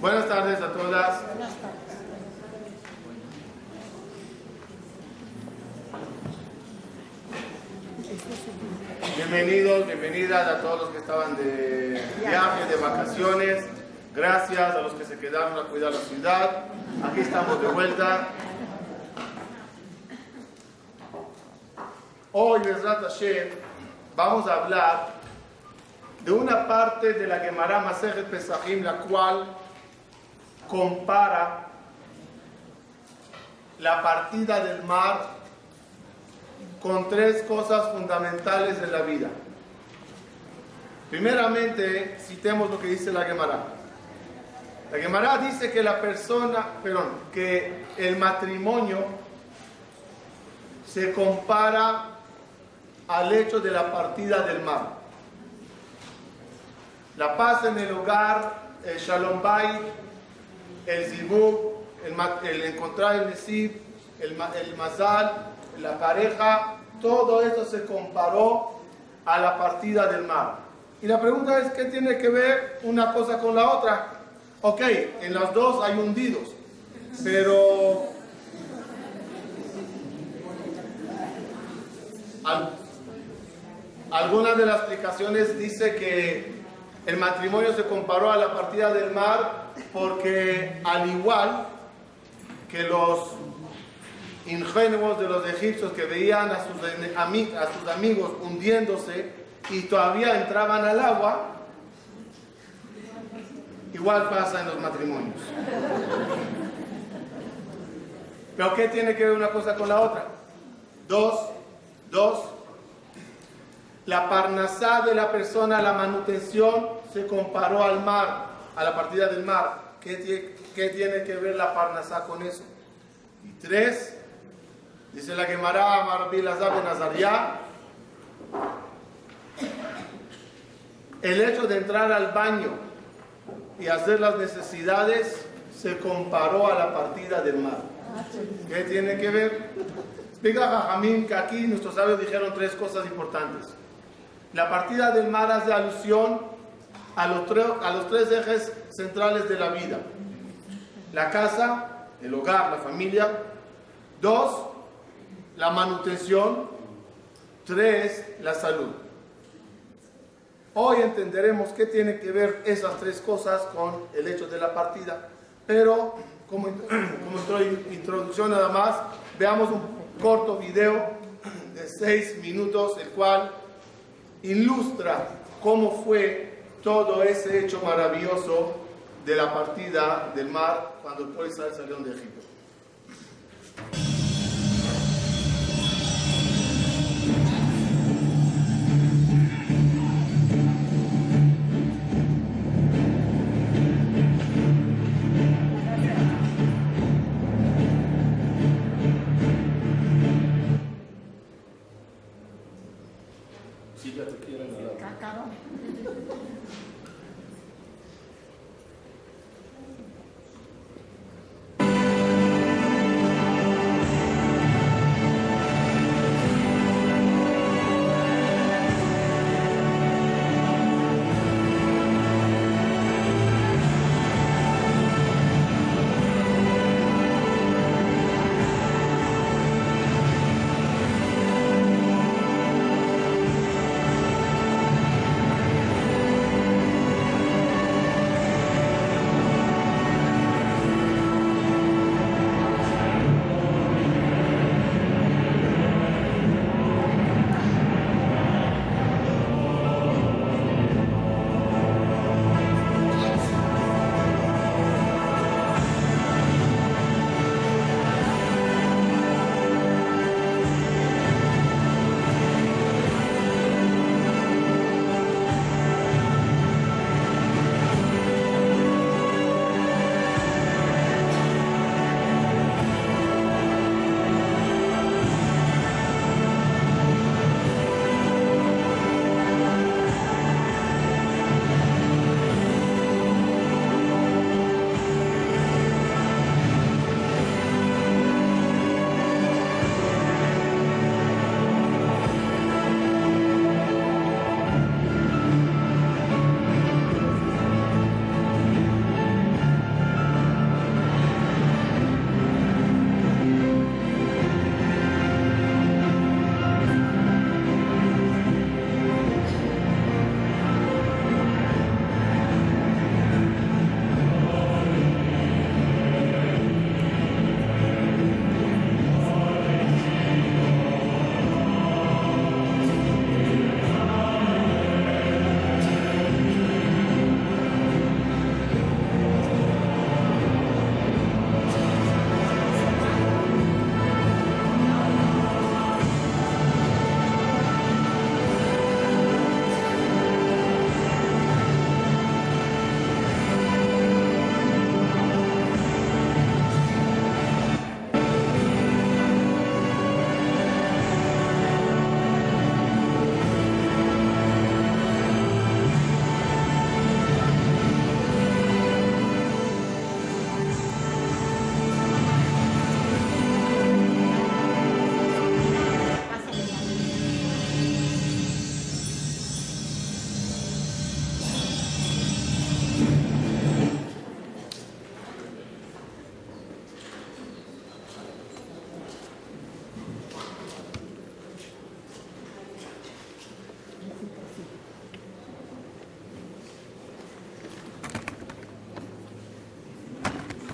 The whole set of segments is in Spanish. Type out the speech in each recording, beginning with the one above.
Buenas tardes a todas. Bienvenidos, bienvenidas a todos los que estaban de viaje, de vacaciones. Gracias a los que se quedaron a cuidar la ciudad. Aquí estamos de vuelta. Hoy, Besrat Hashem, vamos a hablar de una parte de la Gemara Masejet Pesachim, la cual compara la partida del mar con tres cosas fundamentales de la vida. Primeramente, citemos lo que dice la Gemara. La Gemara dice que la persona, perdón, que el matrimonio se compara al hecho de la partida del mar. La paz en el hogar, el shalom bay, el zibug, el, encontrar el nesib, el, el mazal, la pareja, todo eso se comparó a la partida del mar. Y la pregunta es, ¿qué tiene que ver una cosa con la otra? Ok, en las dos hay hundidos, pero alguna de las explicaciones dice que el matrimonio se comparó a la partida del mar porque al igual que los ingenuos de los egipcios que veían a sus, amigos hundiéndose y todavía entraban al agua, igual pasa en los matrimonios. ¿Pero qué tiene que ver una cosa con la otra? Dos, dos, la parnasá de la persona, la manutención, se comparó al mar, a la partida del mar. ¿Qué, qué tiene que ver la parnasá con eso? Y tres, Dice la Gemara Marbi Lazar Nazaria. El hecho de entrar al baño y hacer las necesidades se comparó a la partida del mar. ¿Qué tiene que ver? Explica Jajamín que aquí nuestros sabios dijeron tres cosas importantes. La partida del mar hace alusión a los, a los tres ejes centrales de la vida. La casa, el hogar, la familia. Dos, la manutención, tres, la salud. Hoy entenderemos qué tiene que ver esas tres cosas con el hecho de la partida, pero como, como introducción nada más, veamos un corto video de seis minutos, el cual ilustra cómo fue todo ese hecho maravilloso de la partida del mar cuando el pueblo salió de Egipto.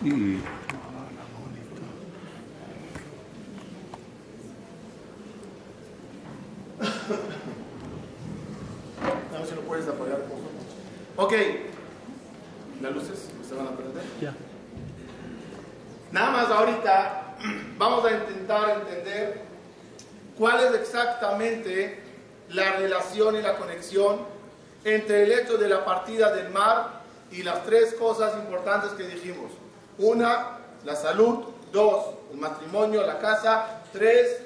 Y A ver si lo puedes apoyar. por favor. Ok. Las luces se van a prender. ya. Nada más ahorita vamos a intentar entender cuál es exactamente la relación y la conexión entre el hecho de la partida del mar y las tres cosas importantes que dijimos. Una, la salud. Dos, el matrimonio, la casa. Tres,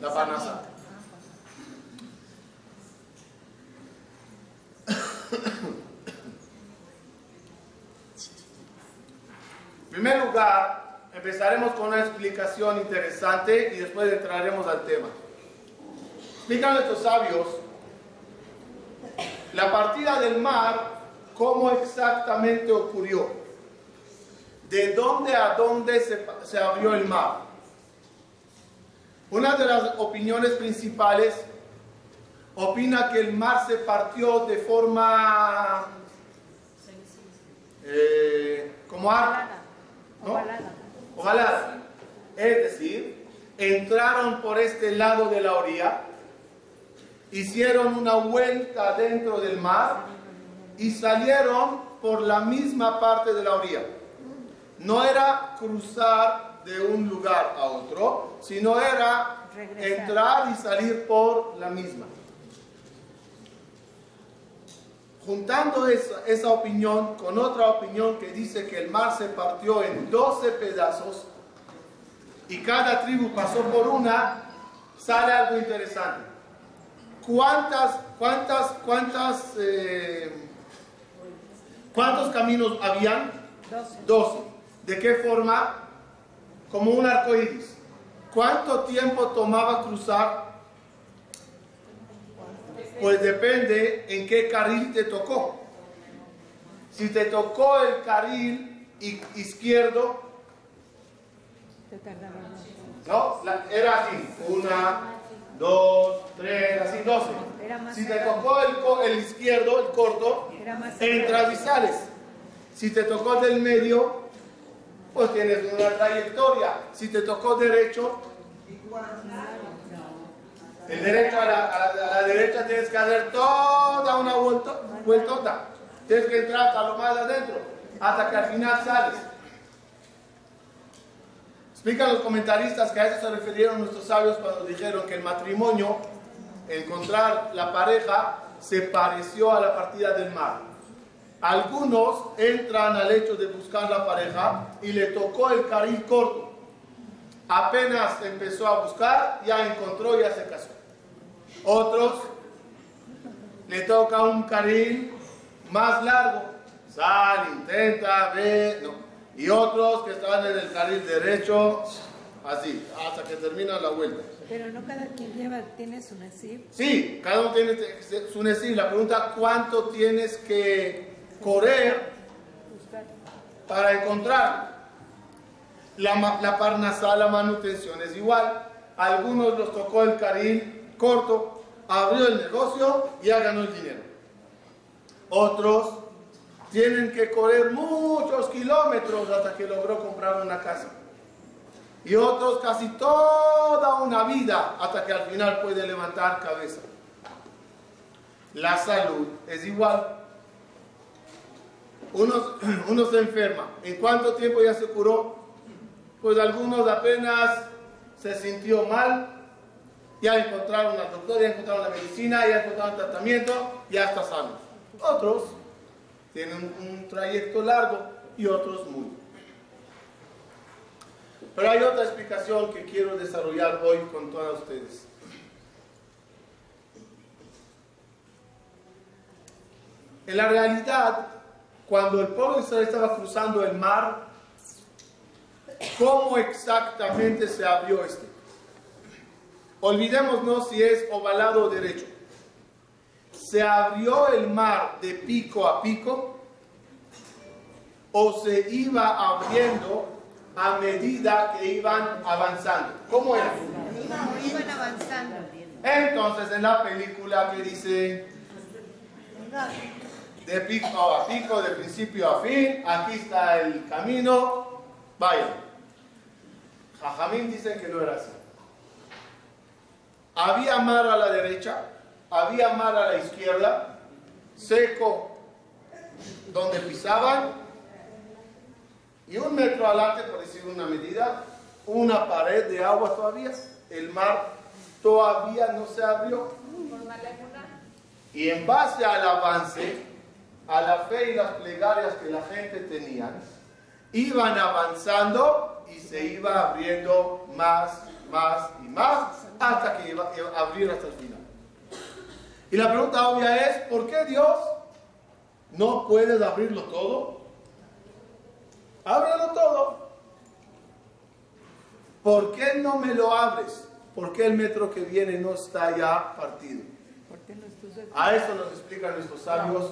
la parnasa. En primer lugar, empezaremos con una explicación interesante y después entraremos al tema. Explican nuestros sabios la partida del mar, cómo exactamente ocurrió, de dónde a dónde se, se abrió el mar. Una de las opiniones principales opina que el mar se partió de forma eh, como arco. ¿no? Ovalada. Es decir, entraron por este lado de la orilla, hicieron una vuelta dentro del mar y salieron por la misma parte de la orilla. No era cruzar de un lugar a otro, sino era Regresar. entrar y salir por la misma. Juntando esa, esa opinión con otra opinión que dice que el mar se partió en 12 pedazos y cada tribu pasó por una, sale algo interesante. ¿Cuántas, cuántas, cuántas, eh, cuántos caminos habían? Doce. 12. ¿De qué forma? Como un arco iris. ¿Cuánto tiempo tomaba cruzar? Pues depende en qué carril te tocó. Si te tocó el carril izquierdo, Te tardaba mucho. ¿no? Era así. Una, dos, tres, así, doce. Era más Si te tocó el, izquierdo, el corto, entras y sales. Si te tocó del medio, pues tienes una trayectoria. Si te tocó derecho, el derecho a la, a la- a la derecha tienes que hacer toda una vuelta, vueltota. Tienes que entrar hasta lo más adentro, hasta que al final sales. Explican los comentaristas que a eso se refirieron nuestros sabios cuando dijeron que el matrimonio, encontrar la pareja, se pareció a la partida del mar. Algunos entran al hecho de buscar la pareja y le tocó el carril corto. Apenas empezó a buscar, ya encontró, ya se casó. Otros le toca un carril más largo. Sal, intenta, ve, no. Y otros que están en el carril derecho, así, hasta que termina la vuelta. Pero no cada quien lleva, tiene su nasib. Sí, cada uno tiene su necesidad. La pregunta, ¿cuánto tienes que correr para encontrar? La, la parnasá, la manutención es igual. A algunos los tocó el carril corto, abrió el negocio y ya ganó el dinero. Otros tienen que correr muchos kilómetros hasta que logró comprar una casa. Y otros casi toda una vida hasta que al final puede levantar cabeza. La salud es igual. Uno, uno se enferma. ¿En cuánto tiempo ya se curó? Pues algunos apenas se sintió mal, ya encontraron al doctor, ya encontraron la medicina, ya encontraron el tratamiento, ya está sano. Otros tienen un, trayecto largo y otros muy. Pero hay otra explicación que quiero desarrollar hoy con todos ustedes. En la realidad, cuando el pueblo de Israel estaba cruzando el mar, ¿cómo exactamente se abrió este? Olvidémonos si es ovalado o derecho. ¿Se abrió el mar de pico a pico o se iba abriendo a medida que iban avanzando? ¿Cómo era? Iban, avanzando. Entonces en la película que dice de pico a pico, de principio a fin, aquí está el camino, vayan. Jajamín dicen que no era así. Había mar a la derecha, había mar a la izquierda, seco donde pisaban, y un metro adelante, por decir una medida, una pared de agua todavía, el mar todavía no se abrió. Y en base al avance, a la fe y las plegarias que la gente tenía, iban avanzando y se iba abriendo más, más y más hasta que iba a abrir hasta el final. Y la pregunta obvia es, ¿por qué Dios no puedes abrirlo todo? Ábrelo todo. ¿Por qué no me lo abres? ¿Por qué el metro que viene no está ya partido? A eso nos explican nuestros sabios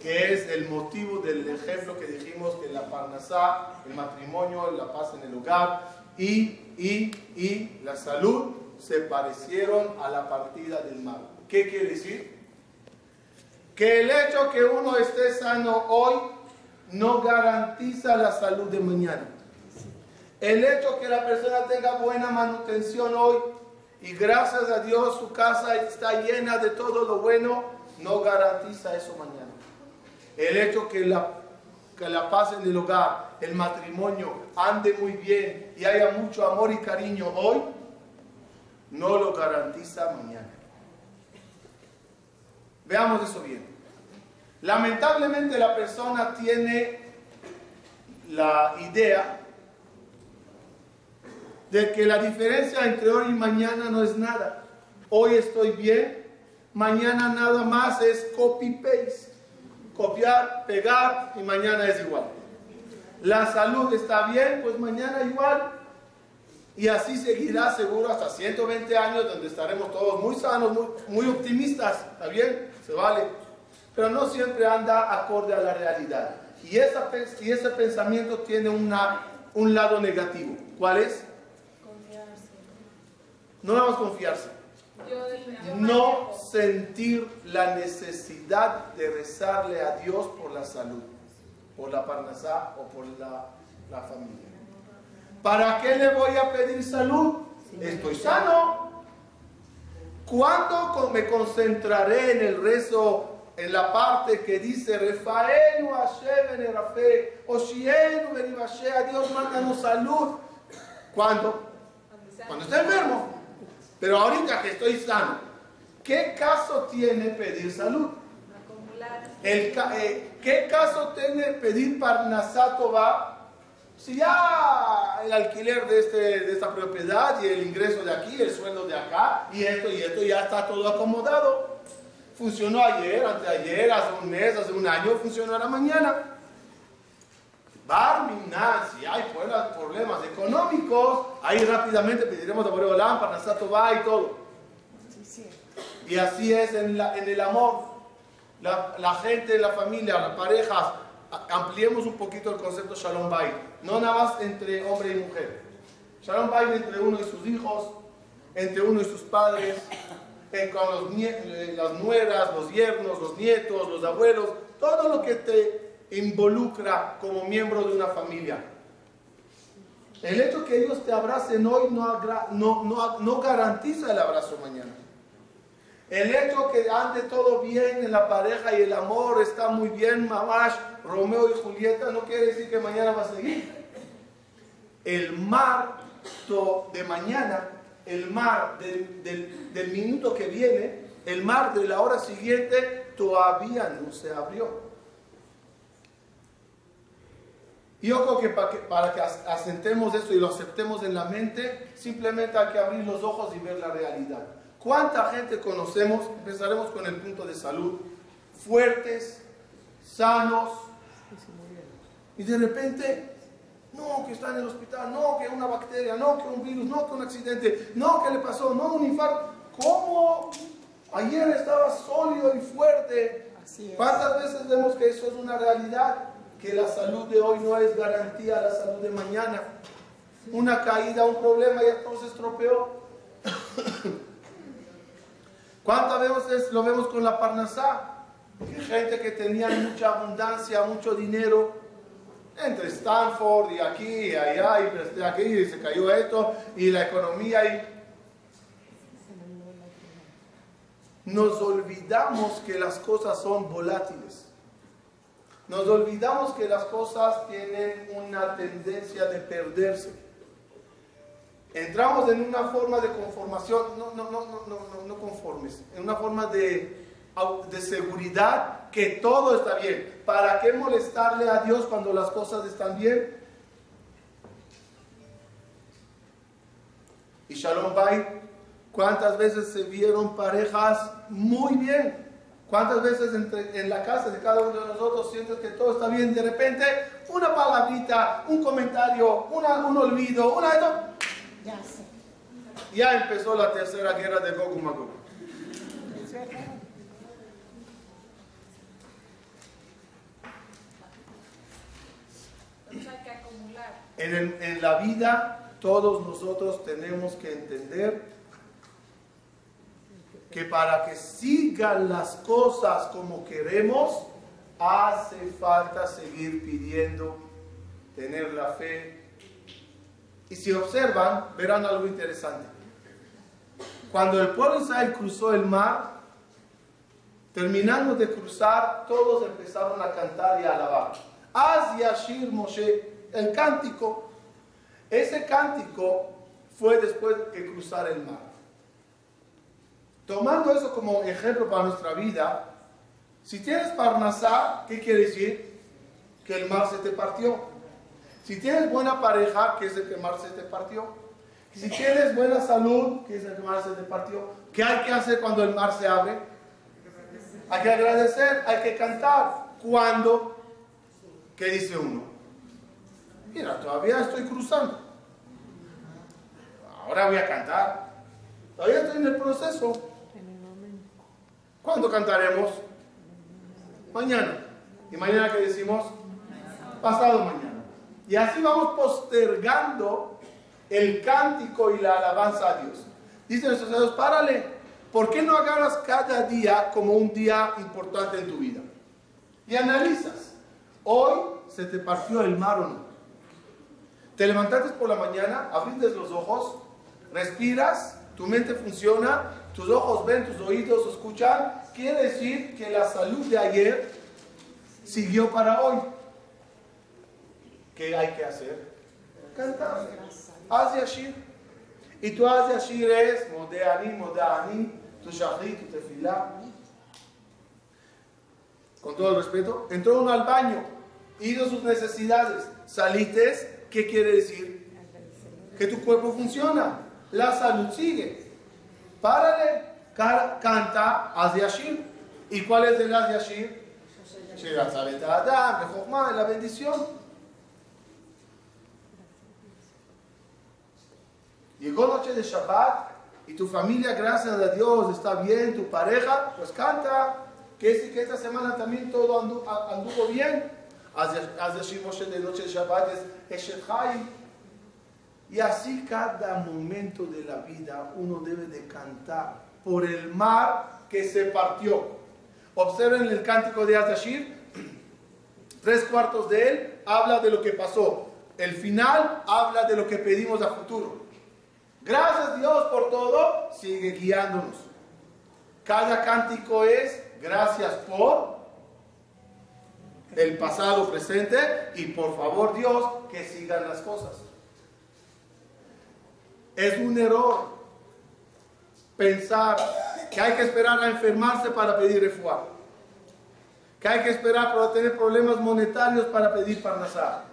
que es el motivo del ejemplo que dijimos que la parnasá, el matrimonio, la paz en el hogar y, y, y la salud se parecieron a la partida del mar. ¿Qué quiere decir? Que el hecho que uno esté sano hoy no garantiza la salud de mañana. El hecho que la persona tenga buena manutención hoy y gracias a Dios su casa está llena de todo lo bueno, no garantiza eso mañana. El hecho que la, que la paz en el hogar, el matrimonio ande muy bien y haya mucho amor y cariño hoy, no lo garantiza mañana. Veamos eso bien. Lamentablemente la persona tiene la idea de que la diferencia entre hoy y mañana no es nada. Hoy estoy bien, mañana nada más es copy-paste. Copiar, pegar y mañana es igual. La salud está bien, pues mañana igual. Y así seguirá seguro hasta 120 años donde estaremos todos muy sanos, muy, optimistas. ¿Está bien? Se vale. Pero no siempre anda acorde a la realidad. Y, esa, y ese pensamiento tiene una, un lado negativo. ¿Cuál es? No vamos a confiarse. No sentir la necesidad de rezarle a Dios por la salud, por la parnasá o por la, la familia. ¿Para qué le voy a pedir salud? Estoy sano. ¿Cuándo me concentraré en el rezo, en la parte que dice, Refaenu Hashem Rafe, Oshienu a Dios mándanos salud? ¿Cuándo? Cuando está enfermo. Pero ahorita que estoy sano, ¿qué caso tiene pedir salud? El, eh, ¿Qué caso tiene pedir parnasato va? Si ya el alquiler de, este, de esta propiedad y el ingreso de aquí, el sueldo de acá, y esto y esto ya está todo acomodado. Funcionó ayer, anteayer, hace un mes, hace un año, funcionará mañana. Barminan, si hay problemas económicos, ahí rápidamente pediremos a Boreolán, Parnasato va y todo. Y así es en, la, en el amor. La, la, gente, la familia, las parejas, ampliemos un poquito el concepto Shalom Bay. No nada más entre hombre y mujer. Shalom Bay entre uno y sus hijos, entre uno y sus padres, con eh, las nueras, los yernos, los nietos, los abuelos, todo lo que te involucra como miembro de una familia. El hecho que ellos te abracen hoy no, garantiza el abrazo mañana. El hecho que ande todo bien en la pareja y el amor está muy bien, mamash, Romeo y Julieta, no quiere decir que mañana va a seguir. El mar de mañana, el mar del, minuto que viene, el mar de la hora siguiente, todavía no se abrió. Yo creo que para, que para que asentemos esto y lo aceptemos en la mente, simplemente hay que abrir los ojos y ver la realidad. ¿Cuánta gente conocemos? Empezaremos con el punto de salud. Fuertes, sanos. Y de repente, no, que está en el hospital, no, que una bacteria, no, que un virus, no, que un accidente, no, que le pasó, no, un infarto. ¿Cómo? Ayer estaba sólido y fuerte. ¿Cuántas veces vemos que eso es una realidad? que la salud de hoy no es garantía de la salud de mañana. Una caída, un problema y se estropeó. ¿Cuántas veces lo vemos con la parnasá? gente que tenía mucha abundancia, mucho dinero, entre Stanford y aquí y allá y presté aquí y se cayó esto y la economía y nos olvidamos que las cosas son volátiles. Nos olvidamos que las cosas tienen una tendencia de perderse. Entramos en una forma de conformación, no, no, no, no, no, no conformes, en una forma de, de seguridad que todo está bien. ¿Para qué molestarle a Dios cuando las cosas están bien? Y Shalom Bay, ¿cuántas veces se vieron parejas muy bien? ¿Cuántas veces entre- en la casa de cada uno de nosotros sientes que todo está bien? De repente, una palabrita, un comentario, una- un olvido, una de. Ya sé. Ya empezó la tercera guerra de Gog Magog. El- en la vida, todos nosotros tenemos que entender que para que sigan las cosas como queremos, hace falta seguir pidiendo, tener la fe. Y si observan, verán algo interesante. Cuando el pueblo de Israel cruzó el mar, terminando de cruzar, todos empezaron a cantar y a alabar. Az Yashir Moshe, el cántico. Ese cántico fue después de cruzar el mar. Tomando eso como ejemplo para nuestra vida, si tienes Parnasá, ¿qué quiere decir? Que el mar se te partió. Si tienes buena pareja, ¿qué es el que mar se te partió? Si tienes buena salud, ¿qué es el que mar se te partió? ¿Qué hay que hacer cuando el mar se abre? Hay que agradecer, hay que cantar. ¿Cuándo? ¿Qué dice uno? Mira, todavía estoy cruzando. Ahora voy a cantar. Todavía estoy en el proceso. ¿Cuándo cantaremos? Mañana. ¿Y mañana qué decimos? Pasado mañana. Y así vamos postergando el cántico y la alabanza a Dios. Dicen nuestros Dios, párale. ¿Por qué no agarras cada día como un día importante en tu vida? Y analizas. Hoy se te partió el mar o no. Te levantaste por la mañana, abriste los ojos, respiras, tu mente funciona, tus ojos ven, tus oídos escuchan. Quiere decir que la salud de ayer siguió para hoy. ¿Qué hay que hacer? Cantar. Haz yashir. Y tu haz yashir es modeani, modeani, tu shahri, tu tefilá. Con todo el respeto, entró uno al baño, hizo sus necesidades, salites, ¿qué quiere decir? Que tu cuerpo funciona, la salud sigue. Párale, ca- canta, haz yashir. ¿Y cuál es el haz yashir? Adam, Bechokmah, la bendición. Llegó noche de Shabbat y tu familia, gracias a Dios, está bien, tu pareja, pues canta. Que, es- que esta semana también todo anduvo bien. Noche de Shabbat es. Y así cada momento de la vida uno debe de cantar por el mar que se partió. Observen el cántico de Azashir, tres cuartos de él habla de lo que pasó. El final habla de lo que pedimos a futuro. Gracias Dios por todo, sigue guiándonos. Cada cántico es gracias por el pasado presente y por favor Dios que sigan las cosas. Es un error pensar que hay que esperar a enfermarse para pedir refuá. Que hay que esperar para tener problemas monetarios para pedir parnasá.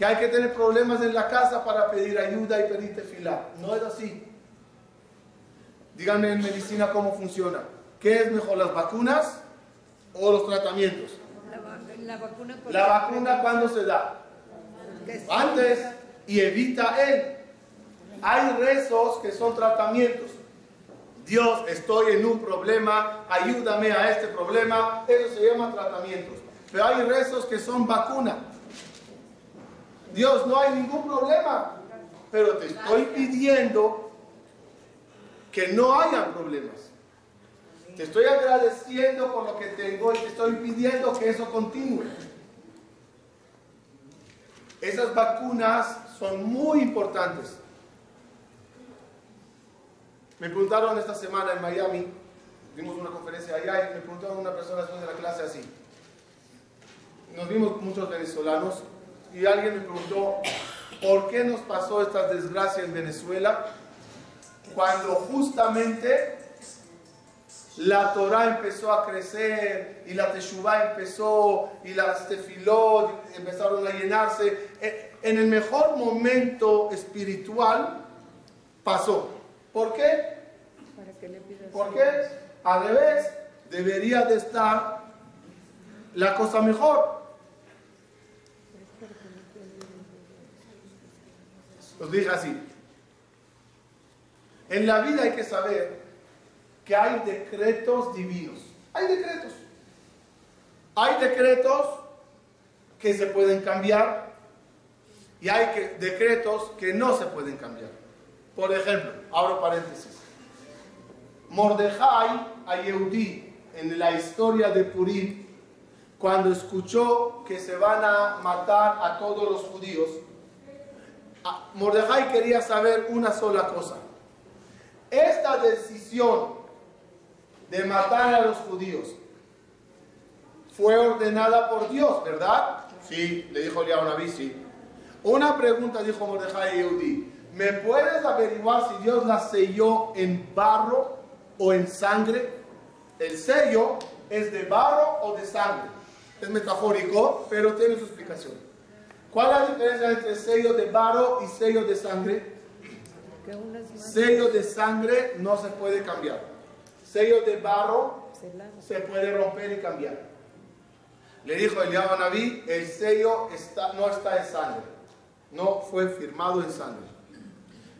Que hay que tener problemas en la casa para pedir ayuda y pedir tefilá. No es así. Díganme en medicina cómo funciona. ¿Qué es mejor, las vacunas o los tratamientos? La, va- la vacuna. La vacuna cuando se da. Antes y evita él. Hay rezos que son tratamientos. Dios, estoy en un problema, ayúdame a este problema. Eso se llama tratamientos. Pero hay rezos que son vacuna. Dios, no hay ningún problema, pero te estoy pidiendo que no haya problemas. Te estoy agradeciendo por lo que tengo y te estoy pidiendo que eso continúe. Esas vacunas son muy importantes. Me preguntaron esta semana en Miami, dimos una conferencia allá y me preguntaron una persona después de la clase así. Nos vimos muchos venezolanos y alguien me preguntó, ¿por qué nos pasó esta desgracia en Venezuela cuando justamente la Torah empezó a crecer y la Teshuvah empezó y las tefilot empezaron a llenarse. E, en el mejor momento espiritual pasó. ¿Por qué? Para que le pidas Porque al revés debería de estar la cosa mejor. Os dije así. En la vida hay que saber que hay decretos divinos. Hay decretos. Hay decretos que se pueden cambiar y hay decretos que no se pueden cambiar. Por ejemplo, abro paréntesis. Mordejai a Yehudí en la historia de Purim, cuando escuchó que se van a matar a todos los judíos, Mordejai quería saber una sola cosa. Esta decisión de matar a los judíos fue ordenada por Dios, ¿verdad? Sí, le dijo Eliyahu Naví, sí. Una pregunta dijo Mordejai a Yehudí. ¿Me puedes averiguar si Dios la selló en barro o en sangre? El sello es de barro o de sangre. Es metafórico, pero tiene su explicación. ¿Cuál es la diferencia entre sello de barro y sello de sangre? Sello de sangre no se puede cambiar. Sello de barro se puede romper y cambiar. Le dijo Eliyahu Naví, el sello está, no está en sangre, no fue firmado en sangre.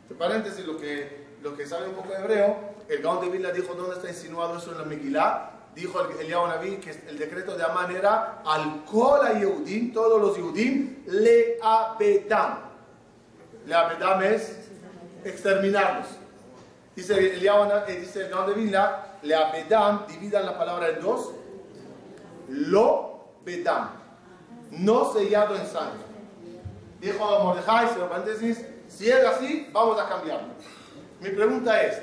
Entre paréntesis, lo que, lo que sabe un poco de hebreo, el Gaon de Vilna dijo dónde está insinuado eso en la Megilá. Dijo el- Eliyahu Naví que el decreto de Amán era al a Yehudim, todos los Yehudim, le abedam. Le abedam es exterminarlos. Dice eh, el Gaon de Vilna, le abedam, dividan la palabra en dos, lo bedam, no sellado en sangre. Dijo Mordejai, paréntesis, si es así, vamos a cambiarlo. Mi pregunta es,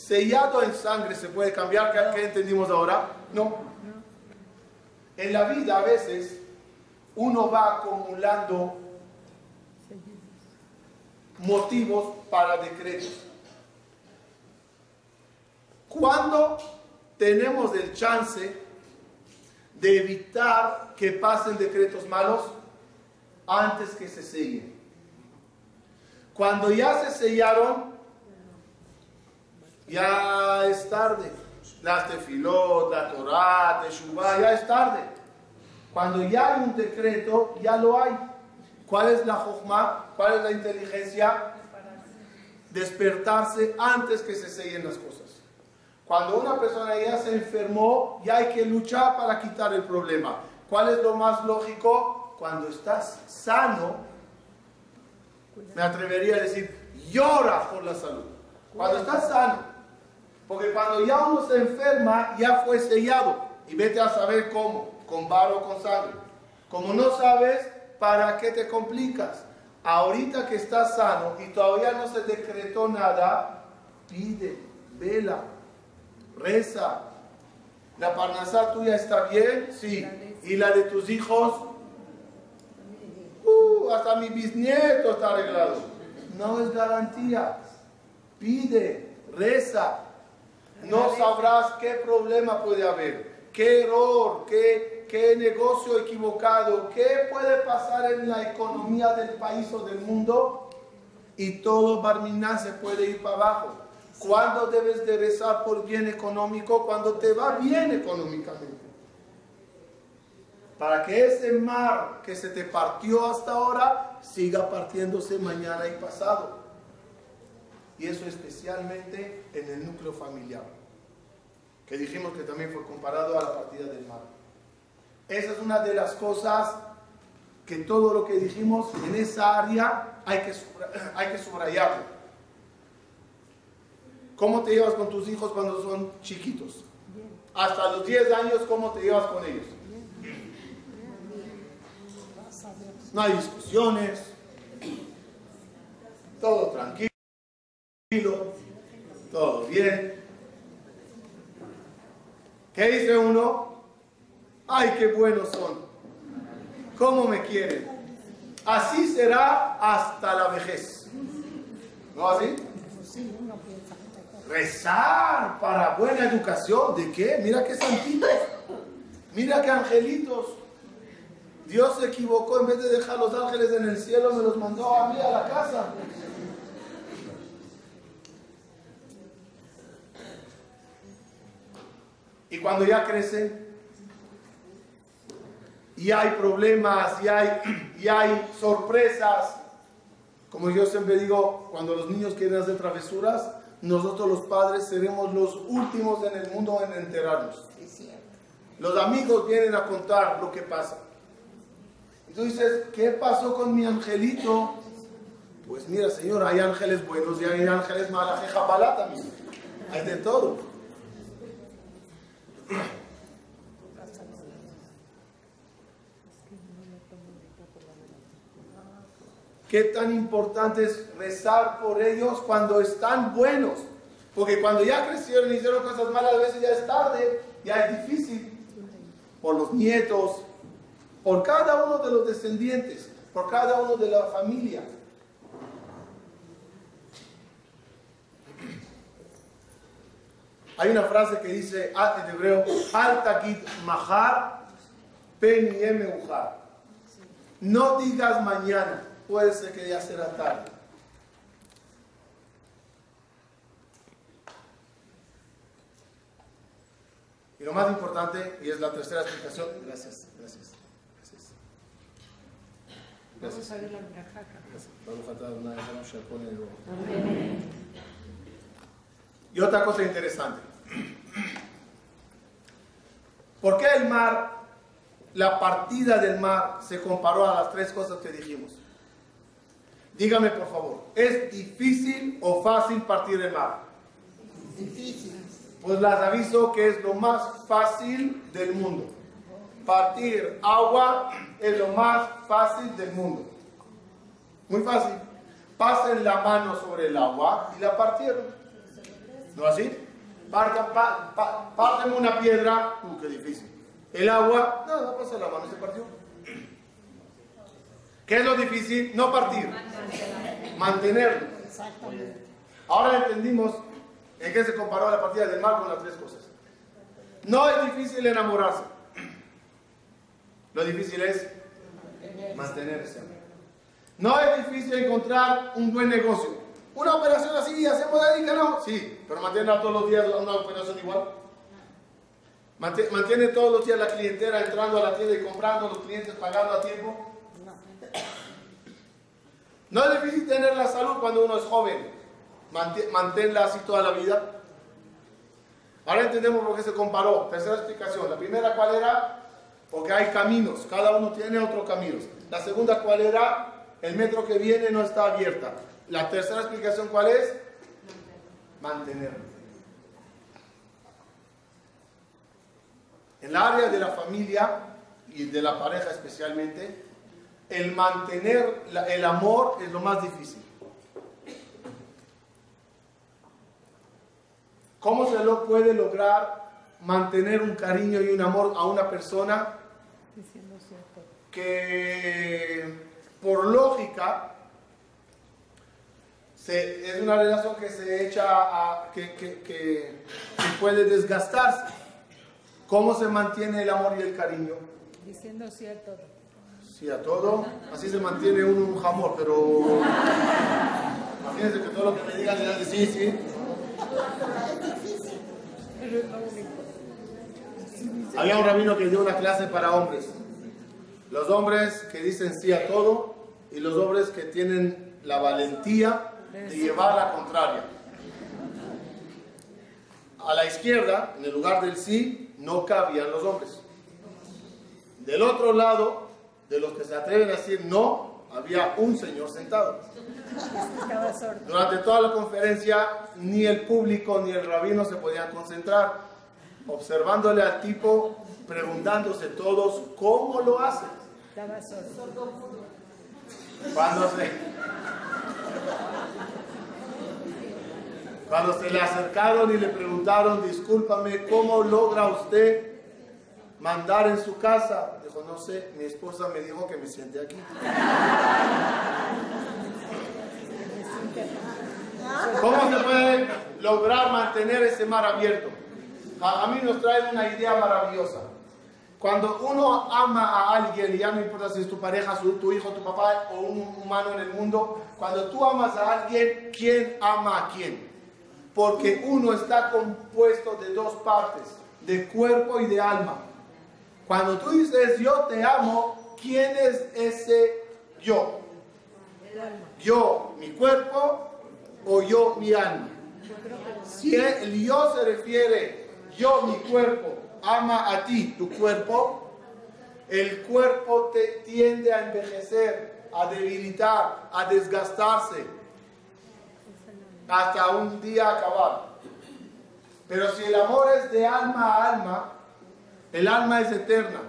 ¿sellado en sangre se puede cambiar? ¿Qué, qué entendimos ahora? No. En la vida a veces uno va acumulando motivos para decretos. Cuando tenemos el chance de evitar que pasen decretos malos antes que se sellen. Cuando ya se sellaron, ya es tarde. Las tefilot, la Torah, Teshuvah, ya es tarde. Cuando ya hay un decreto, ya lo hay. ¿Cuál es la jochma? ¿Cuál es la inteligencia? Despertarse antes que se sellen las cosas. Cuando una persona ya se enfermó, ya hay que luchar para quitar el problema. ¿Cuál es lo más lógico? Cuando estás sano, me atrevería a decir, llora por la salud. Cuando estás sano. Porque cuando ya uno se enferma, ya fue sellado. Y vete a saber cómo, con barro o con sangre. Como no sabes, ¿para qué te complicas? Ahorita que estás sano y todavía no se decretó nada, pide, vela, reza. ¿La parnasá tuya está bien? Sí. ¿Y la de tus hijos? Uh, hasta mi bisnieto está arreglado. No es garantía. Pide, reza. No sabrás qué problema puede haber, qué error, qué, qué negocio equivocado, qué puede pasar en la economía del país o del mundo y todo Barminá se puede ir para abajo. ¿Cuándo debes de rezar por bien económico? Cuando te va bien económicamente. Para que ese mar que se te partió hasta ahora siga partiéndose mañana y pasado. Y eso especialmente en el núcleo familiar, que dijimos que también fue comparado a la partida del mar. Esa es una de las cosas que todo lo que dijimos en esa área hay que, hay que subrayarlo. ¿Cómo te llevas con tus hijos cuando son chiquitos? Hasta los 10 años, ¿cómo te llevas con ellos? No hay discusiones, todo tranquilo, todo bien. ¿Qué dice uno? ¡Ay, qué buenos son! ¿Cómo me quieren? Así será hasta la vejez. ¿No así? Rezar para buena educación. ¿De qué? Mira qué santitos. Mira qué angelitos. Dios se equivocó. En vez de dejar los ángeles en el cielo, me los mandó a mí a la casa. Y cuando ya crecen, y hay problemas, y hay, y hay sorpresas, como yo siempre digo, cuando los niños quieren hacer travesuras, nosotros los padres seremos los últimos en el mundo en enterarnos. Los amigos vienen a contar lo que pasa. Dices, ¿qué pasó con mi angelito? Pues mira, Señor, hay ángeles buenos y hay ángeles malas, también. Hay de todo. ¿Qué tan importante es rezar por ellos cuando están buenos? Porque cuando ya crecieron y hicieron cosas malas, a veces ya es tarde, ya es difícil. Por los nietos, por cada uno de los descendientes, por cada uno de la familia. Hay una frase que dice ah, en hebreo, Al mahar pen No digas mañana, puede ser que ya será tarde. Y lo más importante, y es la tercera explicación, gracias, gracias, gracias. Gracias. Y otra cosa interesante. ¿Por qué el mar, la partida del mar, se comparó a las tres cosas que dijimos? Dígame por favor, ¿es difícil o fácil partir el mar? Difícil. Pues les aviso que es lo más fácil del mundo. Partir agua es lo más fácil del mundo. Muy fácil. Pasen la mano sobre el agua y la partieron. ¿No así? Parten, una piedra. Uh, qué difícil. El agua, no, no pasa la mano, se partió. ¿Qué es lo difícil? No partir. Mantenerlo. Ahora entendimos en qué se comparó la partida del mar con las tres cosas. No es difícil enamorarse. Lo difícil es mantenerse. No es difícil encontrar un buen negocio. Una operación así, hacemos de ¿no? Sí, pero mantener todos los días una operación igual. Mantiene todos los días la clientela entrando a la tienda y comprando, los clientes pagando a tiempo. No es difícil tener la salud cuando uno es joven. Manténla así toda la vida. Ahora entendemos por qué se comparó. Tercera explicación. La primera, ¿cuál era? Porque hay caminos. Cada uno tiene otro camino. La segunda, ¿cuál era? El metro que viene no está abierta. La tercera explicación, ¿cuál es? Mantenerlo. En el área de la familia y de la pareja especialmente, el mantener el amor es lo más difícil. ¿Cómo se lo puede lograr mantener un cariño y un amor a una persona que por lógica es una relación que se echa a, que, que, que puede desgastarse? ¿Cómo se mantiene el amor y el cariño? Diciendo sí a todo sí a todo. Así se mantiene uno un jamón, pero imagínense que todo lo que me digan le sí, sí. Había un rabino que dio una clase para hombres. Los hombres que dicen sí a todo y los hombres que tienen la valentía de llevar la contraria. A la izquierda, en el lugar del sí, no cabían los hombres. Del otro lado de los que se atreven a decir no, había un señor sentado. Durante toda la conferencia, ni el público ni el rabino se podían concentrar. observándole al tipo, preguntándose todos cómo lo hace. Cuando se, cuando se le acercaron y le preguntaron, discúlpame, ¿cómo logra usted mandar en su casa? Dijo, no sé, mi esposa me dijo que me siente aquí. ¿Cómo se puede lograr mantener ese mar abierto? A, mí nos trae una idea maravillosa. Cuando uno ama a alguien, y ya no importa si es tu pareja, tu hijo, tu papá o un humano en el mundo, cuando tú amas a alguien, ¿quién ama a quién? Porque uno está compuesto de dos partes, de cuerpo y de alma. Cuando tú dices yo te amo, ¿quién es ese yo? Yo, mi cuerpo o yo, mi alma. Si el yo se refiere, yo, mi cuerpo, ama a ti, tu cuerpo, el cuerpo te tiende a envejecer, a debilitar, a desgastarse, hasta un día acabar. Pero si el amor es de alma a alma, el alma es eterna.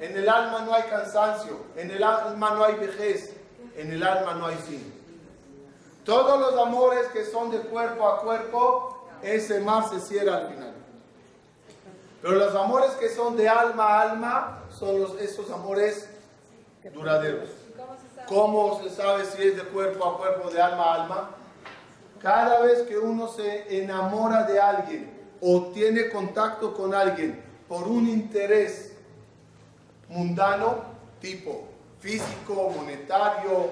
En el alma no hay cansancio, en el alma no hay vejez, en el alma no hay fin. Todos los amores que son de cuerpo a cuerpo, ese mar se cierra al final. Pero los amores que son de alma a alma son esos amores duraderos. ¿Cómo se sabe si es de cuerpo a cuerpo, de alma a alma? Cada vez que uno se enamora de alguien o tiene contacto con alguien por un interés mundano, tipo físico, monetario,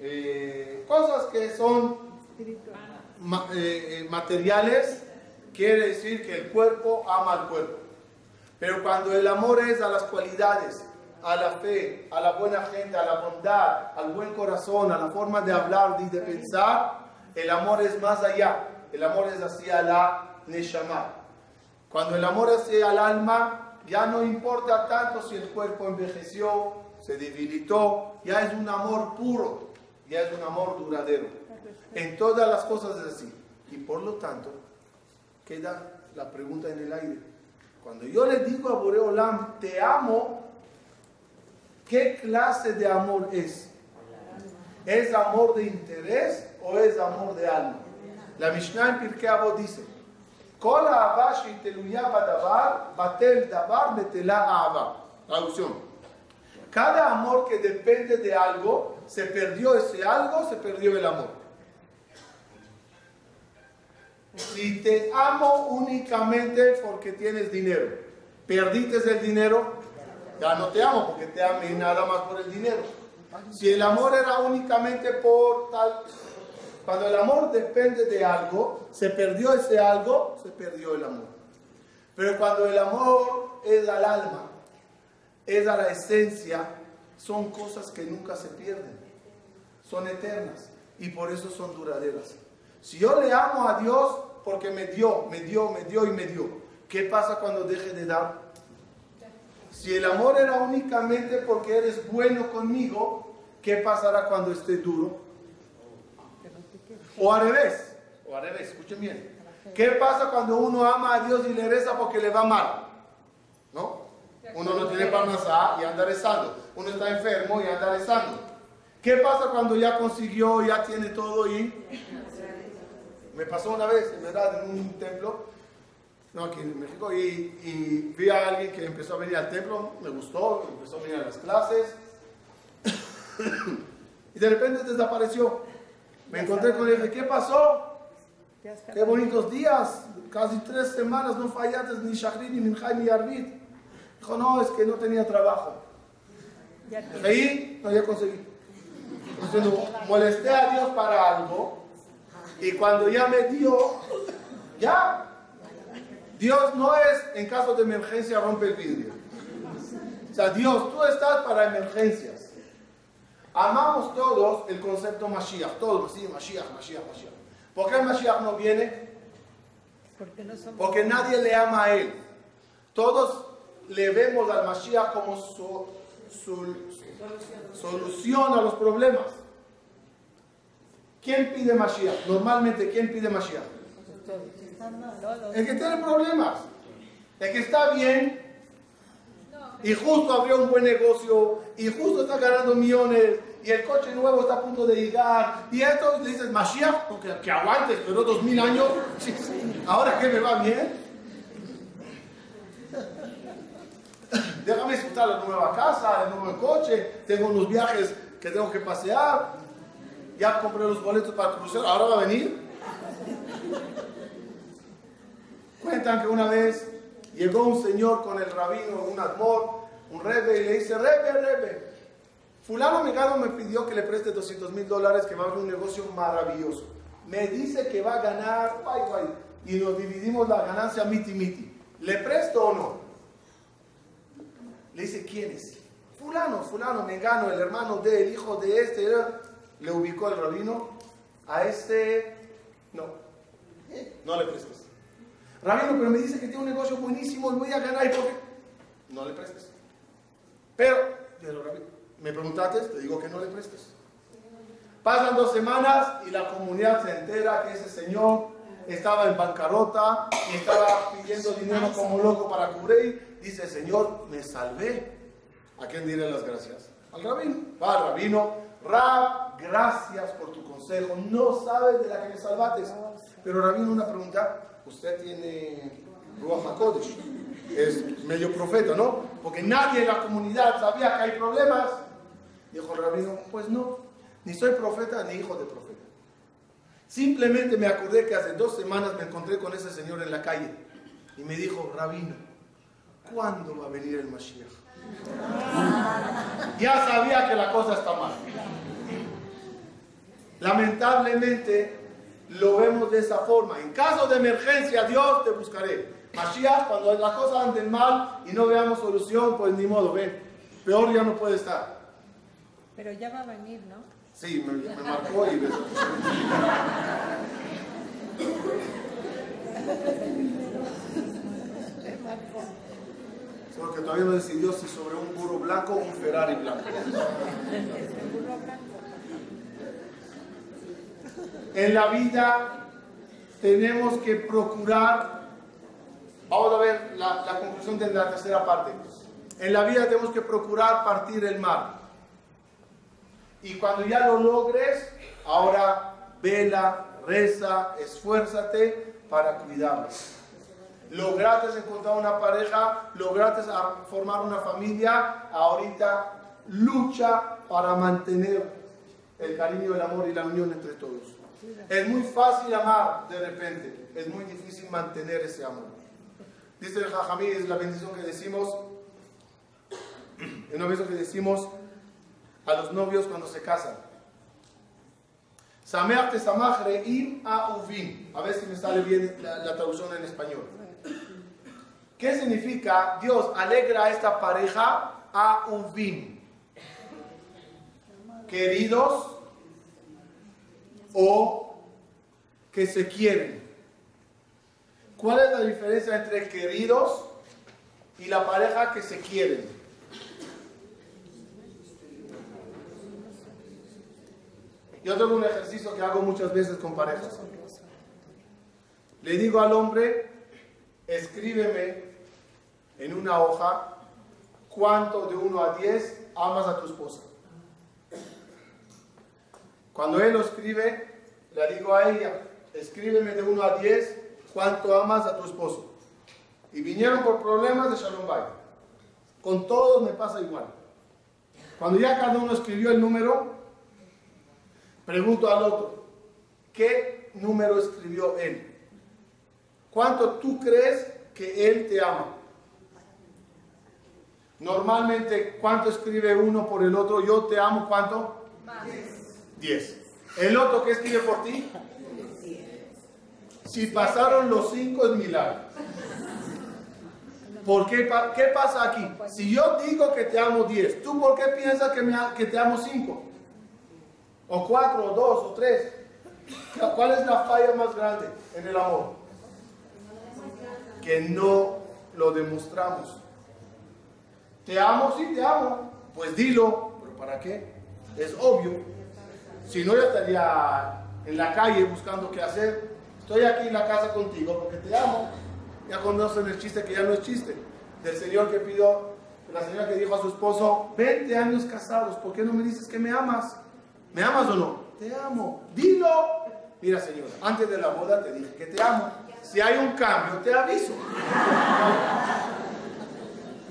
eh, cosas que son eh, eh, materiales, quiere decir que el cuerpo ama al cuerpo. Pero cuando el amor es a las cualidades, a la fe, a la buena gente, a la bondad, al buen corazón, a la forma de hablar y de pensar, el amor es más allá. El amor es hacia la neshama. Cuando el amor es hacia el alma, ya no importa tanto si el cuerpo envejeció, se debilitó, ya es un amor puro, ya es un amor duradero. En todas las cosas es así. Y por lo tanto, queda la pregunta en el aire. Cuando yo le digo a Boreolam, te amo, ¿qué clase de amor es? ¿Es amor de interés o es amor de alma? La Mishnah en Pirkei Avot dice. Traducción. Cada amor que depende de algo, se perdió ese algo, se perdió el amor. Si te amo únicamente porque tienes dinero, perdiste el dinero, ya no te amo porque te amé nada más por el dinero. Si el amor era únicamente por tal, cuando el amor depende de algo, se perdió ese algo, se perdió el amor. Pero cuando el amor es al alma, es a la esencia, son cosas que nunca se pierden, son eternas y por eso son duraderas. Si yo le amo a Dios porque me dio, me dio, me dio y me dio, ¿qué pasa cuando deje de dar? Si el amor era únicamente porque eres bueno conmigo, ¿qué pasará cuando esté duro? O al revés, o al revés, escuchen bien. ¿Qué pasa cuando uno ama a Dios y le reza porque le va mal? ¿No? Uno no tiene parnasá y anda rezando. Uno está enfermo y anda rezando. ¿Qué pasa cuando ya consiguió, ya tiene todo y... Me pasó una vez, en verdad, en un templo, no, aquí en México, y, y vi a alguien que empezó a venir al templo, me gustó, empezó a venir a las clases, y de repente desapareció. Me encontré con él y dije, ¿qué pasó? Qué bonitos días, casi tres semanas no fallaste ni Shachrit, ni Minjai, ni Arbit. Dijo, no, es que no tenía trabajo. Ahí no ya conseguí. Entonces, molesté a Dios para algo y cuando ya me dio, ya. Dios no es en caso de emergencia rompe el vidrio. O sea, Dios, tú estás para emergencias. Amamos todos el concepto Mashiach, todos, sí, Mashiach, Mashiach, Mashiach. ¿Por qué Mashiach no viene? Porque no somos. Porque nadie le ama a él. Todos le vemos al Mashiach como su, su solución a los problemas. ¿Quién pide Mashiach? Normalmente, ¿quién pide Mashiach? El que tiene problemas. El que está bien y justo abrió un buen negocio y justo está ganando millones y el coche nuevo está a punto de llegar y esto dices Mashiach, porque que aguante, esperó dos mil años, ahora que me va bien. Déjame disfrutar la nueva casa, el nuevo coche, tengo unos viajes que tengo que pasear, ya compré los boletos para el crucero, ahora va a venir. Cuentan que una vez llegó un señor con el rabino, un admor, un rebe, y le dice, rebe, rebe, fulano Megado me pidió que le preste 200 mil dólares, que va a abrir un negocio maravilloso. Me dice que va a ganar, guay, guay, y nos dividimos la ganancia miti miti. ¿Le presto o no? Le dice, ¿quién es? Fulano, fulano, Megano, el hermano de, el hijo de este. ¿eh? Le ubicó al rabino. A este, no, no le prestes. Rabino, pero me dice que tiene un negocio buenísimo y voy a ganar. ¿Y por qué? No le prestes. Pero, me preguntaste, te digo que no le prestes. Pasan dos semanas y la comunidad se entera que ese señor estaba en bancarrota y estaba pidiendo dinero como loco para cubrir. Dice, Señor, me salvé. ¿A quién diré las gracias? Al rabino. Va al rabino. Rab, gracias por tu consejo. No sabes de la que me salvaste. Pero rabino, una pregunta. Usted tiene Ruach HaKodesh. Es medio profeta, ¿no? Porque nadie en la comunidad sabía que hay problemas. Dijo el rabino, pues no. Ni soy profeta ni hijo de profeta. Simplemente me acordé que hace dos semanas me encontré con ese señor en la calle y me dijo, Rabino, ¿cuándo va a venir el Mashiach? Ya sabía que la cosa está mal. Lamentablemente lo vemos de esa forma. En caso de emergencia, Dios te buscaré. Mashiach, cuando las cosas anden mal y no veamos solución, pues ni modo, ven. Peor ya no puede estar. Pero ya va a venir, ¿no? Sí, me, me marcó y me... Solo que todavía no decidió si sobre un burro blanco o un Ferrari blanco. En la vida tenemos que procurar, vamos a ver la, conclusión de la tercera parte. En la vida tenemos que procurar partir el mar. Y cuando ya lo logres, ahora vela, reza, esfuérzate para cuidarlo. Lograste encontrar una pareja, lograste a- formar una familia, ahorita lucha para mantener el cariño, el amor y la unión entre todos. Es muy fácil amar de repente, es muy difícil mantener ese amor. Dice el Jajamí, es la bendición que decimos, una bendición que decimos a los novios cuando se casan. Sameach te samach reim a uvim. A ver si me sale bien la, la traducción en español. ¿Qué significa Dios alegra a esta pareja a uvim? Queridos o que se quieren. ¿Cuál es la diferencia entre queridos y la pareja que se quieren? Yo tengo un ejercicio que hago muchas veces con parejas. Le digo al hombre, escríbeme en una hoja cuánto de 1 a 10 amas a tu esposa. Cuando él lo escribe, le digo a ella, escríbeme de 1 a 10 cuánto amas a tu esposo. Y vinieron por problemas de Shalom Bay. Con todos me pasa igual. Cuando ya cada uno escribió el número, pregunto al otro, ¿qué número escribió él? ¿Cuánto tú crees que él te ama? Normalmente, ¿cuánto escribe uno por el otro? Yo te amo, ¿cuánto? 10. ¿El otro que escribe por ti? Si pasaron los 5 es milagro. ¿Por qué, qué pasa aquí? Si yo digo que te amo 10, ¿tú por qué piensas que, me que te amo 5? ¿O 4, o 2, o 3? ¿Cuál es la falla más grande en el amor? Que no lo demostramos. ¿Te amo? Sí, te amo. Pues dilo. ¿Pero para qué? Es obvio. Si no, yo estaría en la calle buscando qué hacer. Estoy aquí en la casa contigo porque te amo. Ya conocen el chiste que ya no es chiste. Del señor que pidió, la señora que dijo a su esposo, 20 años casados, ¿por qué no me dices que me amas? ¿Me amas o no? Te amo. Dilo. Mira, señora, antes de la boda te dije que te amo. Si hay un cambio, te aviso.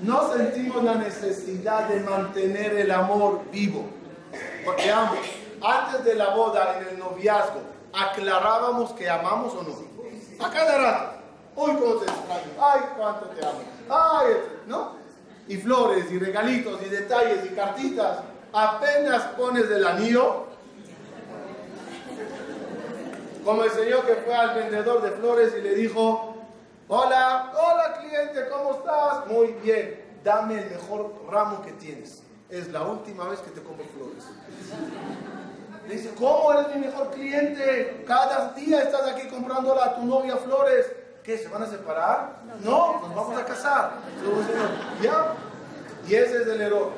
No sentimos la necesidad de mantener el amor vivo. Porque ambos, antes de la boda, en el noviazgo, aclarábamos que amamos o no. A cada rato. Uy, cómo te extraño. Ay, cuánto te amo. Ay, ¿no? Y flores, y regalitos, y detalles, y cartitas. Apenas pones el anillo, como el señor que fue al vendedor de flores y le dijo, hola, hola cliente, ¿cómo estás? Muy bien, dame el mejor ramo que tienes. Es la última vez que te compro flores. Le dice, ¿cómo eres mi mejor cliente? Cada día estás aquí comprándole a tu novia flores. ¿Qué? ¿Se van a separar? No, nos vamos a casar. ¿Ya? Y ese es el error.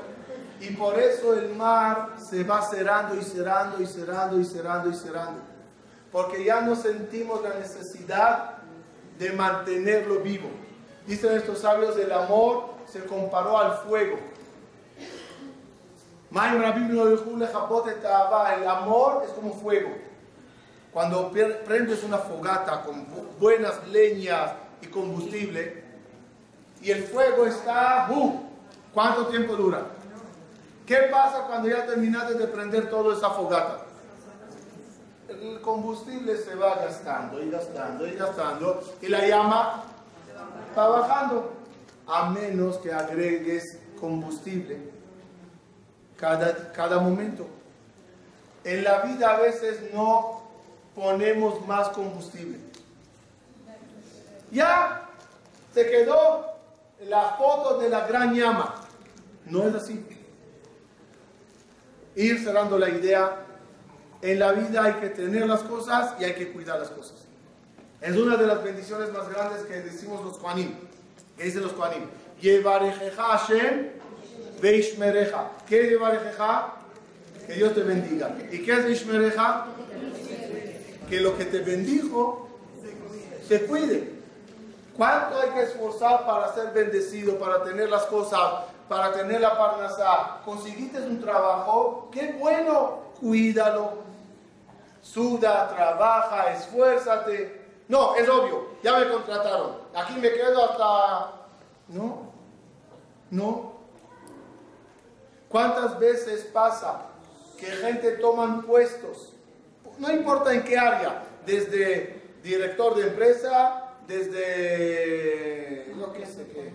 Y por eso el mar se va cerrando y cerrando y cerrando y cerrando y cerrando porque ya no sentimos la necesidad de mantenerlo vivo. Dicen estos sabios, el amor se comparó al fuego. El amor es como fuego. Cuando prendes una fogata con buenas leñas y combustible, y el fuego está, ¡uh! ¿cuánto tiempo dura? ¿Qué pasa cuando ya terminaste de prender toda esa fogata? el combustible se va gastando y gastando y gastando y la llama va bajando a menos que agregues combustible cada, cada momento. En la vida a veces no ponemos más combustible. Ya se quedó la foto de la gran llama. No es así. Ir cerrando la idea en la vida hay que tener las cosas y hay que cuidar las cosas. Es una de las bendiciones más grandes que decimos los Kohanim. ¿Qué dicen los? Yevarejeja Hashem veishmereja. ¿Qué es Yevarejeja? Que Dios te bendiga. ¿Y qué es veishmereja? Que lo que te bendijo se cuide. ¿Cuánto hay que esforzar para ser bendecido, para tener las cosas, para tener la parnasá? Conseguiste un trabajo, qué bueno, cuídalo, suda, trabaja, esfuérzate. No, es obvio, ya me contrataron. Aquí me quedo hasta... No, no. ¿Cuántas veces pasa que gente toman puestos? No importa en qué área, desde director de empresa, desde, no qué sé qué, eh,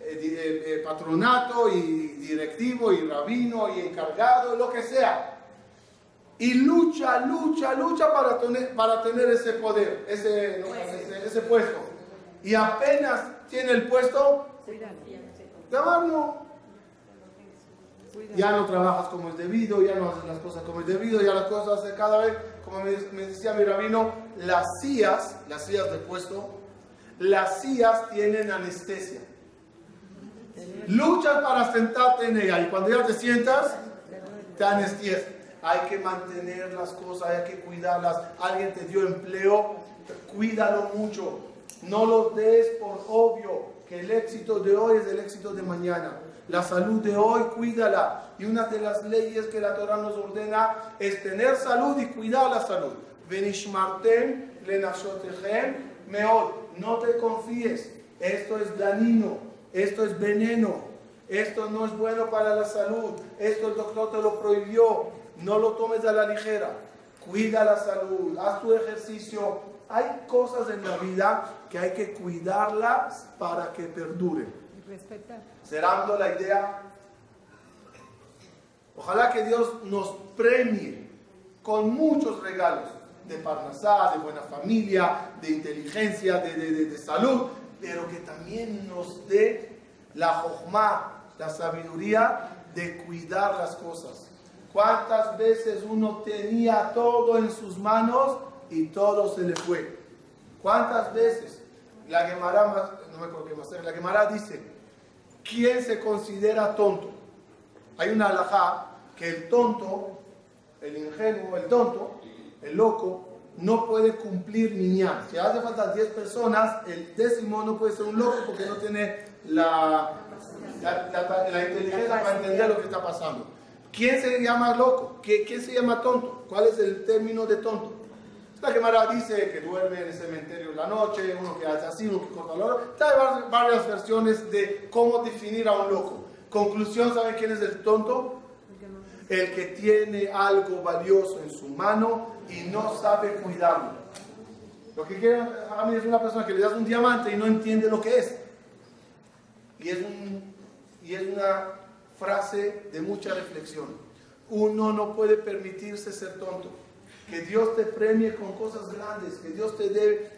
eh, eh, patronato y directivo y rabino y encargado, lo que sea. Y lucha, lucha, lucha para tener, para tener ese poder, ese, ese, puesto. Y apenas tiene el puesto, ya no trabajas como es debido, ya no haces las cosas como es debido, ya las cosas hace cada vez, como me, decía mi rabino, las sillas, las sillas de puesto, las sillas tienen anestesia. Luchas para sentarte en ella y cuando ya te sientas, te anestesias hay que mantener las cosas, hay que cuidarlas. Alguien te dio empleo, cuídalo mucho. No lo des por obvio, que el éxito de hoy es el éxito de mañana. La salud de hoy, cuídala. Y una de las leyes que la Torah nos ordena es tener salud y cuidar la salud. Venishmartem lenashotechem meod. No te confíes. Esto es dañino. Esto es veneno. Esto no es bueno para la salud. Esto el doctor te lo prohibió no lo tomes a la ligera. Cuida la salud, haz tu ejercicio. Hay cosas en la vida que hay que cuidarlas para que perduren. Cerrando la idea, ojalá que Dios nos premie con muchos regalos de parnasá, de buena familia, de inteligencia, de, de salud, pero que también nos dé la jojma, la sabiduría de cuidar las cosas. ¿Cuántas veces uno tenía todo en sus manos y todo se le fue? ¿Cuántas veces? La Gemara, no me acuerdo qué más, la Gemara dice, ¿quién se considera tonto? Hay una alajá que el tonto, el ingenuo, el tonto, el loco, no puede cumplir niña. Si hace falta 10 personas, el décimo no puede ser un loco porque no tiene la, la, inteligencia para entender lo que está pasando. ¿Quién se llama loco? ¿Quién se llama tonto? ¿Cuál es el término de tonto? La Gemara dice que duerme en el cementerio en la noche, uno que hace así, uno que corta el oro. Hay varias versiones de cómo definir a un loco. Conclusión, ¿saben quién es el tonto? El que tiene algo valioso en su mano y no sabe cuidarlo. Lo que quiere a mí es una persona que le das un diamante y no entiende lo que es. Y es, un, y es una frase de mucha reflexión. Uno no puede permitirse ser tonto. Que Dios te premie con cosas grandes, que Dios te dé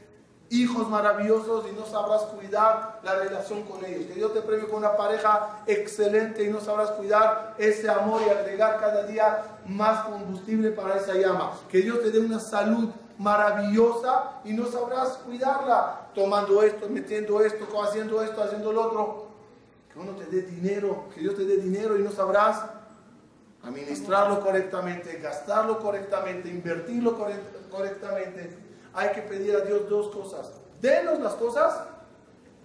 hijos maravillosos y no sabrás cuidar la relación con ellos. Que Dios te premie con una pareja excelente y no sabrás cuidar ese amor y agregar cada día más combustible para esa llama. Que Dios te dé una salud maravillosa y no sabrás cuidarla tomando esto, metiendo esto, haciendo esto, haciendo lo otro. Que uno te dé dinero, que Dios te dé dinero y no sabrás administrarlo correctamente, gastarlo correctamente, invertirlo correctamente, hay que pedir a Dios dos cosas. Denos las cosas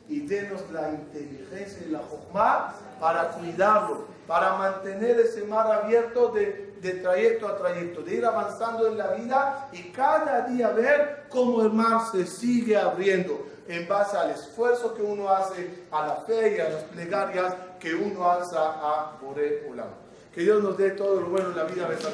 y denos la inteligencia y la jojma para cuidarlo, para mantener ese mar abierto de, trayecto a trayecto, de ir avanzando en la vida y cada día ver cómo el mar se sigue abriendo en base al esfuerzo que uno hace, a la fe y a las plegarias que uno alza a Bore Olam. Que Dios nos dé todo lo bueno en la vida, Besat